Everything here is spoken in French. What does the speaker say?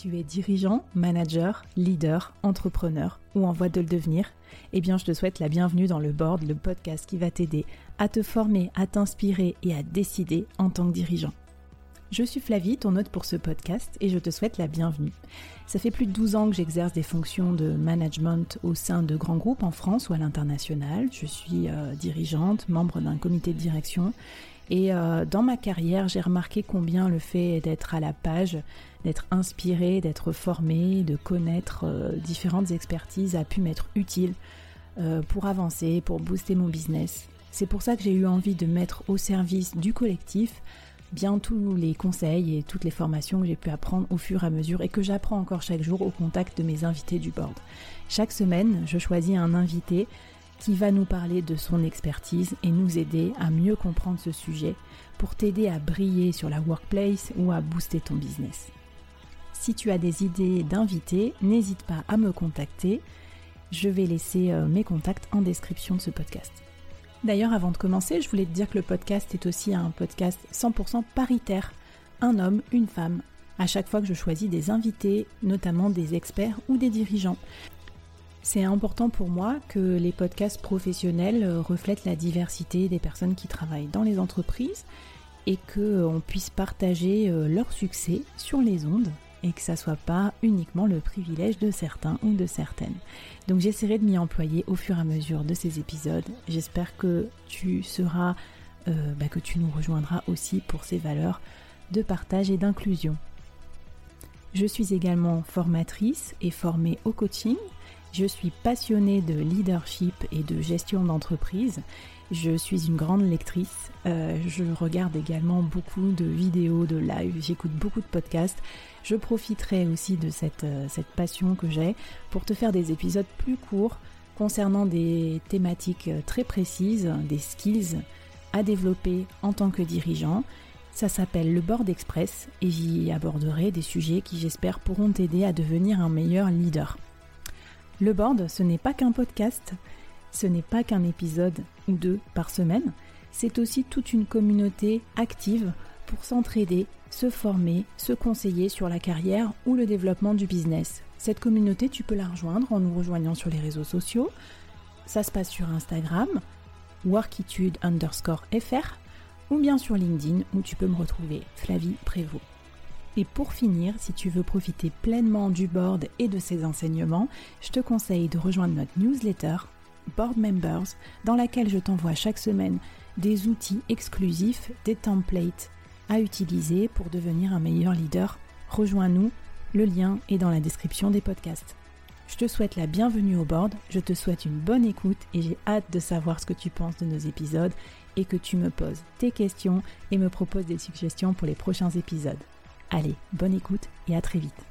tu es dirigeant, manager, leader, entrepreneur ou en voie de le devenir, eh bien je te souhaite la bienvenue dans le board, le podcast qui va t'aider à te former, à t'inspirer et à décider en tant que dirigeant. Je suis Flavie, ton hôte pour ce podcast, et je te souhaite la bienvenue. Ça fait plus de 12 ans que j'exerce des fonctions de management au sein de grands groupes en France ou à l'international. Je suis euh, dirigeante, membre d'un comité de direction, et euh, dans ma carrière, j'ai remarqué combien le fait d'être à la page, d'être inspiré, d'être formé, de connaître euh, différentes expertises a pu m'être utile pour avancer, pour booster mon business. C'est pour ça que j'ai eu envie de mettre au service du collectif bien tous les conseils et toutes les formations que j'ai pu apprendre au fur et à mesure et que j'apprends encore chaque jour au contact de mes invités du board. Chaque semaine, je choisis un invité qui va nous parler de son expertise et nous aider à mieux comprendre ce sujet pour t'aider à briller sur la workplace ou à booster ton business. Si tu as des idées d'invités, n'hésite pas à me contacter. Je vais laisser euh, mes contacts en description de ce podcast. D'ailleurs, avant de commencer, je voulais te dire que le podcast est aussi un podcast 100% paritaire. Un homme, une femme. À chaque fois que je choisis des invités, notamment des experts ou des dirigeants. C'est important pour moi que les podcasts professionnels reflètent la diversité des personnes qui travaillent dans les entreprises et qu'on puisse partager euh, leur succès sur les ondes et que ça soit pas uniquement le privilège de certains ou de certaines. Donc j'essaierai de m'y employer au fur et à mesure de ces épisodes. J'espère que tu seras, euh, bah, que tu nous rejoindras aussi pour ces valeurs de partage et d'inclusion. Je suis également formatrice et formée au coaching. Je suis passionnée de leadership et de gestion d'entreprise je suis une grande lectrice. Euh, je regarde également beaucoup de vidéos, de live. J'écoute beaucoup de podcasts. Je profiterai aussi de cette, euh, cette passion que j'ai pour te faire des épisodes plus courts concernant des thématiques euh, très précises, des skills à développer en tant que dirigeant. Ça s'appelle le Board Express et j'y aborderai des sujets qui j'espère pourront t'aider à devenir un meilleur leader. Le board, ce n'est pas qu'un podcast, ce n'est pas qu'un épisode ou deux par semaine, c'est aussi toute une communauté active pour s'entraider, se former, se conseiller sur la carrière ou le développement du business. Cette communauté, tu peux la rejoindre en nous rejoignant sur les réseaux sociaux. Ça se passe sur Instagram, workitude underscore fr, ou bien sur LinkedIn où tu peux me retrouver, Flavie Prévost. Et pour finir, si tu veux profiter pleinement du board et de ses enseignements, je te conseille de rejoindre notre newsletter Board Members, dans laquelle je t'envoie chaque semaine des outils exclusifs, des templates à utiliser pour devenir un meilleur leader. Rejoins-nous, le lien est dans la description des podcasts. Je te souhaite la bienvenue au board, je te souhaite une bonne écoute et j'ai hâte de savoir ce que tu penses de nos épisodes et que tu me poses tes questions et me proposes des suggestions pour les prochains épisodes. Allez, bonne écoute et à très vite.